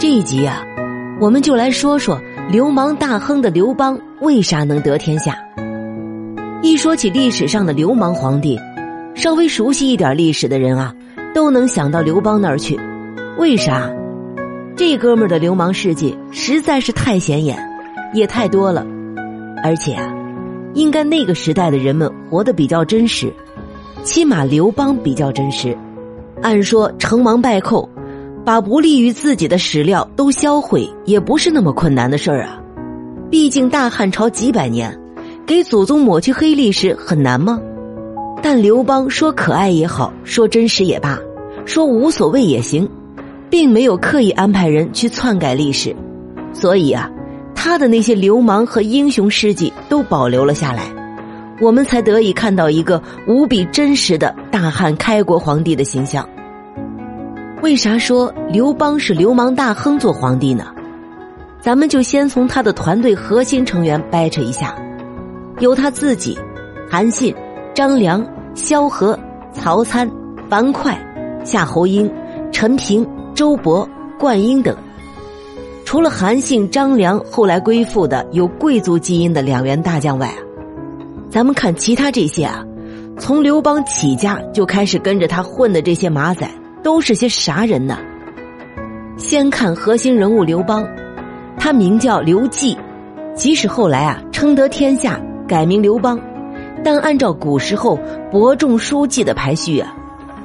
这一集啊，我们就来说说流氓大亨的刘邦为啥能得天下。一说起历史上的流氓皇帝，稍微熟悉一点历史的人啊，都能想到刘邦那儿去。为啥？这哥们儿的流氓事迹实在是太显眼，也太多了。而且啊，应该那个时代的人们活得比较真实，起码刘邦比较真实。按说成王败寇。把不利于自己的史料都销毁，也不是那么困难的事儿啊！毕竟大汉朝几百年，给祖宗抹去黑历史很难吗？但刘邦说可爱也好，说真实也罢，说无所谓也行，并没有刻意安排人去篡改历史，所以啊，他的那些流氓和英雄事迹都保留了下来，我们才得以看到一个无比真实的大汉开国皇帝的形象。为啥说刘邦是流氓大亨做皇帝呢？咱们就先从他的团队核心成员掰扯一下，有他自己、韩信、张良、萧何、曹参、樊哙、夏侯婴、陈平、周勃、灌婴等。除了韩信、张良后来归附的有贵族基因的两员大将外啊，咱们看其他这些啊，从刘邦起家就开始跟着他混的这些马仔。都是些啥人呢？先看核心人物刘邦，他名叫刘季，即使后来啊称得天下，改名刘邦，但按照古时候伯仲叔季的排序啊，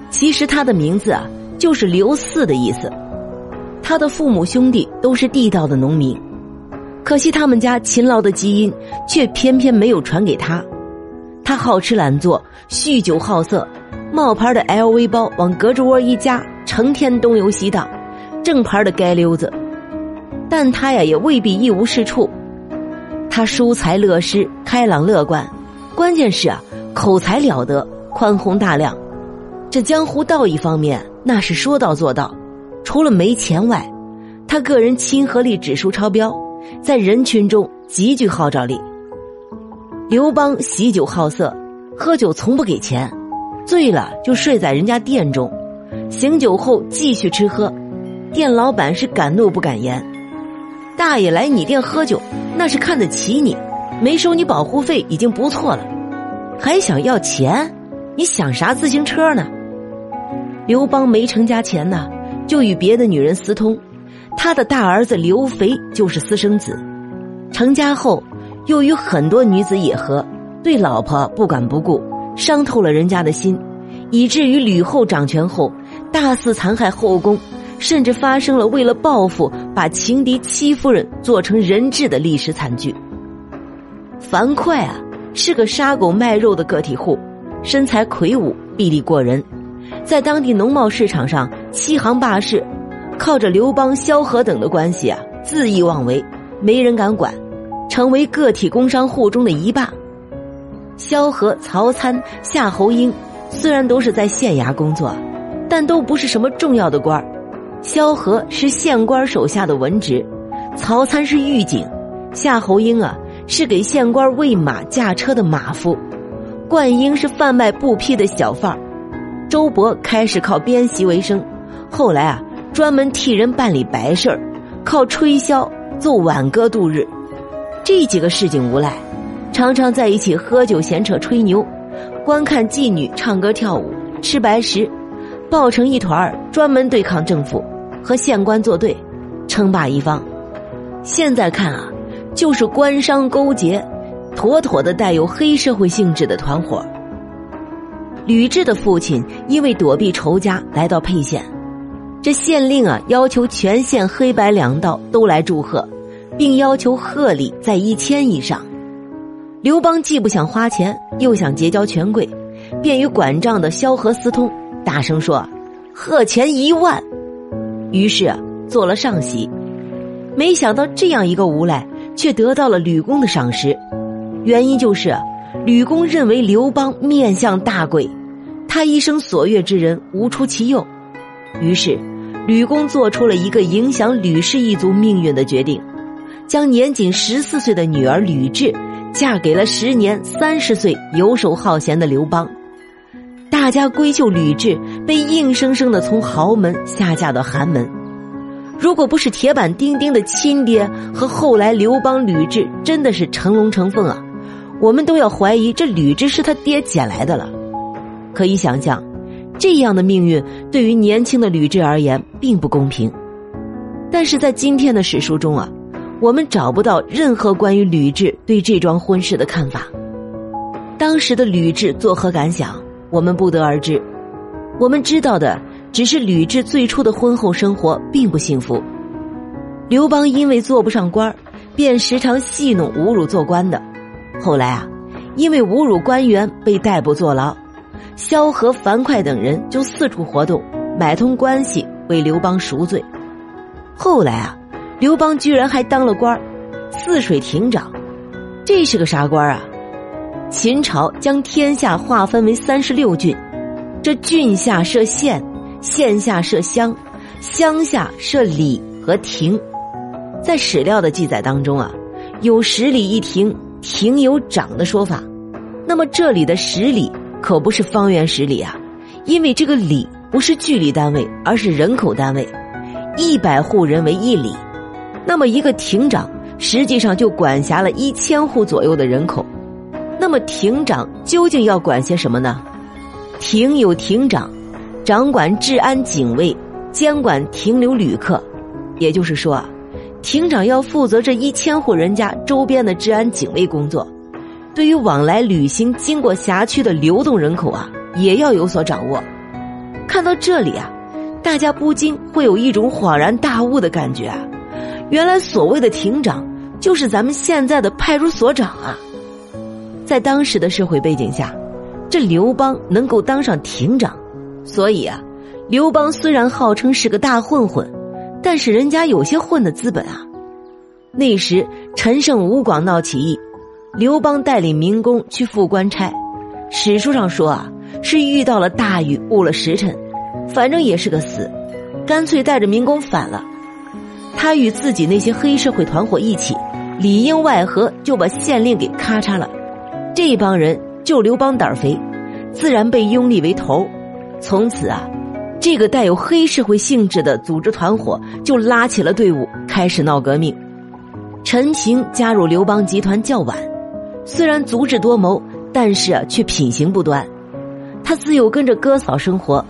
其实他的名字啊就是刘四的意思。他的父母兄弟都是地道的农民，可惜他们家勤劳的基因却偏偏没有传给他。他好吃懒做，酗酒好色。冒牌的 LV 包往胳肢窝一夹，成天东游西荡；正牌的街溜子，但他呀也未必一无是处。他疏财乐施，开朗乐观，关键是啊口才了得，宽宏大量。这江湖道义方面那是说到做到。除了没钱外，他个人亲和力指数超标，在人群中极具号召力。刘邦喜酒好色，喝酒从不给钱。醉了就睡在人家店中，醒酒后继续吃喝，店老板是敢怒不敢言。大爷来你店喝酒，那是看得起你，没收你保护费已经不错了，还想要钱？你想啥自行车呢？刘邦没成家前呢，就与别的女人私通，他的大儿子刘肥就是私生子。成家后又与很多女子野合，对老婆不管不顾。伤透了人家的心，以至于吕后掌权后大肆残害后宫，甚至发生了为了报复把情敌戚夫人做成人质的历史惨剧。樊哙啊，是个杀狗卖肉的个体户，身材魁梧，臂力过人，在当地农贸市场上欺行霸市，靠着刘邦、萧何等的关系啊，恣意妄为，没人敢管，成为个体工商户中的一霸。萧何、曹参、夏侯婴，虽然都是在县衙工作，但都不是什么重要的官萧何是县官手下的文职，曹参是狱警，夏侯婴啊是给县官喂马驾车的马夫，灌婴是贩卖布匹的小贩儿周勃开始靠编席为生，后来啊专门替人办理白事儿靠吹箫奏挽歌度日。这几个市井无赖。常常在一起喝酒、闲扯、吹牛，观看妓女唱歌跳舞，吃白食，抱成一团儿，专门对抗政府，和县官作对，称霸一方。现在看啊，就是官商勾结，妥妥的带有黑社会性质的团伙。吕雉的父亲因为躲避仇家，来到沛县，这县令啊要求全县黑白两道都来祝贺，并要求贺礼在一千以上。刘邦既不想花钱，又想结交权贵，便与管账的萧何私通，大声说：“贺钱一万。”于是做了上席。没想到这样一个无赖，却得到了吕公的赏识。原因就是吕公认为刘邦面相大贵，他一生所悦之人无出其右。于是，吕公做出了一个影响吕氏一族命运的决定，将年仅十四岁的女儿吕雉。嫁给了时年三十岁、游手好闲的刘邦，大家闺秀吕雉被硬生生的从豪门下嫁到寒门，如果不是铁板钉钉的亲爹和后来刘邦吕雉真的是成龙成凤啊，我们都要怀疑这吕雉是他爹捡来的了。可以想象，这样的命运对于年轻的吕雉而言并不公平。但是在今天的史书中啊，我们找不到任何关于吕雉对这桩婚事的看法。当时的吕雉作何感想，我们不得而知。我们知道的。只是吕雉最初的婚后生活并不幸福，刘邦因为做不上官便时常戏弄侮辱做官的。后来啊，因为侮辱官员被逮捕坐牢，萧何、樊哙等人就四处活动，买通关系为刘邦赎罪。后来啊，刘邦居然还当了官泗水亭长，这是个啥官啊？秦朝将天下划分为三十六郡，这郡下设县。县下设乡，乡下设里和亭，在史料的记载当中啊，有十里一亭，亭有长的说法。那么这里的十里可不是方圆十里啊，因为这个里不是距离单位，而是人口单位，一百户人为一里。那么一个亭长实际上就管辖了一千户左右的人口。那么亭长究竟要管些什么呢？亭有亭长。掌管治安警卫，监管停留旅客，也就是说啊，亭长要负责这一千户人家周边的治安警卫工作，对于往来旅行经过辖区的流动人口啊，也要有所掌握。看到这里啊，大家不禁会有一种恍然大悟的感觉啊，原来所谓的亭长就是咱们现在的派出所长啊。在当时的社会背景下，这刘邦能够当上亭长。所以啊，刘邦虽然号称是个大混混，但是人家有些混的资本啊。那时陈胜吴广闹起义，刘邦带领民工去赴官差，史书上说啊是遇到了大雨误了时辰，反正也是个死，干脆带着民工反了。他与自己那些黑社会团伙一起，里应外合就把县令给咔嚓了。这帮人就刘邦胆肥，自然被拥立为头。从此啊，这个带有黑社会性质的组织团伙就拉起了队伍，开始闹革命。陈平加入刘邦集团较晚，虽然足智多谋，但是啊，却品行不端。他自幼跟着哥嫂生活，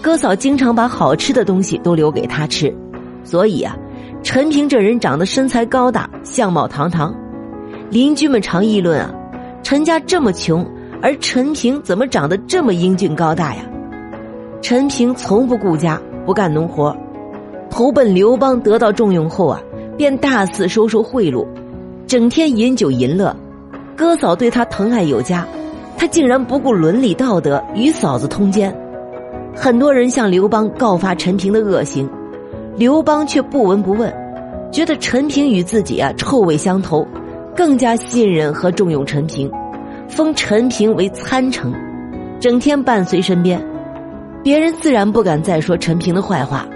哥嫂经常把好吃的东西都留给他吃，所以啊，陈平这人长得身材高大，相貌堂堂。邻居们常议论啊，陈家这么穷，而陈平怎么长得这么英俊高大呀？陈平从不顾家，不干农活，投奔刘邦，得到重用后啊，便大肆收受贿赂，整天饮酒淫乐。哥嫂对他疼爱有加，他竟然不顾伦理道德与嫂子通奸。很多人向刘邦告发陈平的恶行，刘邦却不闻不问，觉得陈平与自己啊臭味相投，更加信任和重用陈平，封陈平为参城，整天伴随身边。别人自然不敢再说陈平的坏话。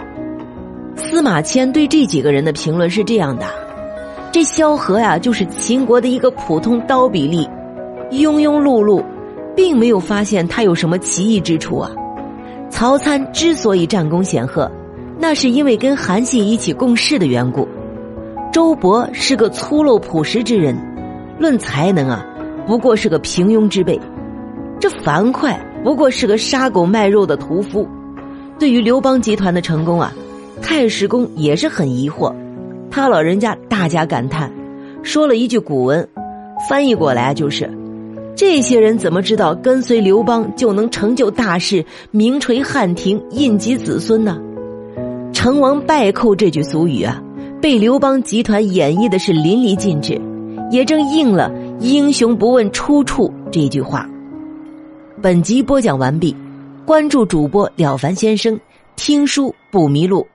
司马迁对这几个人的评论是这样的：这萧何呀，就是秦国的一个普通刀笔吏，庸庸碌碌，并没有发现他有什么奇异之处啊。曹参之所以战功显赫，那是因为跟韩信一起共事的缘故。周勃是个粗陋朴实之人，论才能啊，不过是个平庸之辈。这樊哙。不过是个杀狗卖肉的屠夫，对于刘邦集团的成功啊，太史公也是很疑惑。他老人家大加感叹，说了一句古文，翻译过来就是：这些人怎么知道跟随刘邦就能成就大事、名垂汉庭、印及子孙呢？成王败寇这句俗语啊，被刘邦集团演绎的是淋漓尽致，也正应了“英雄不问出处”这句话。本集播讲完毕，关注主播了凡先生，听书不迷路。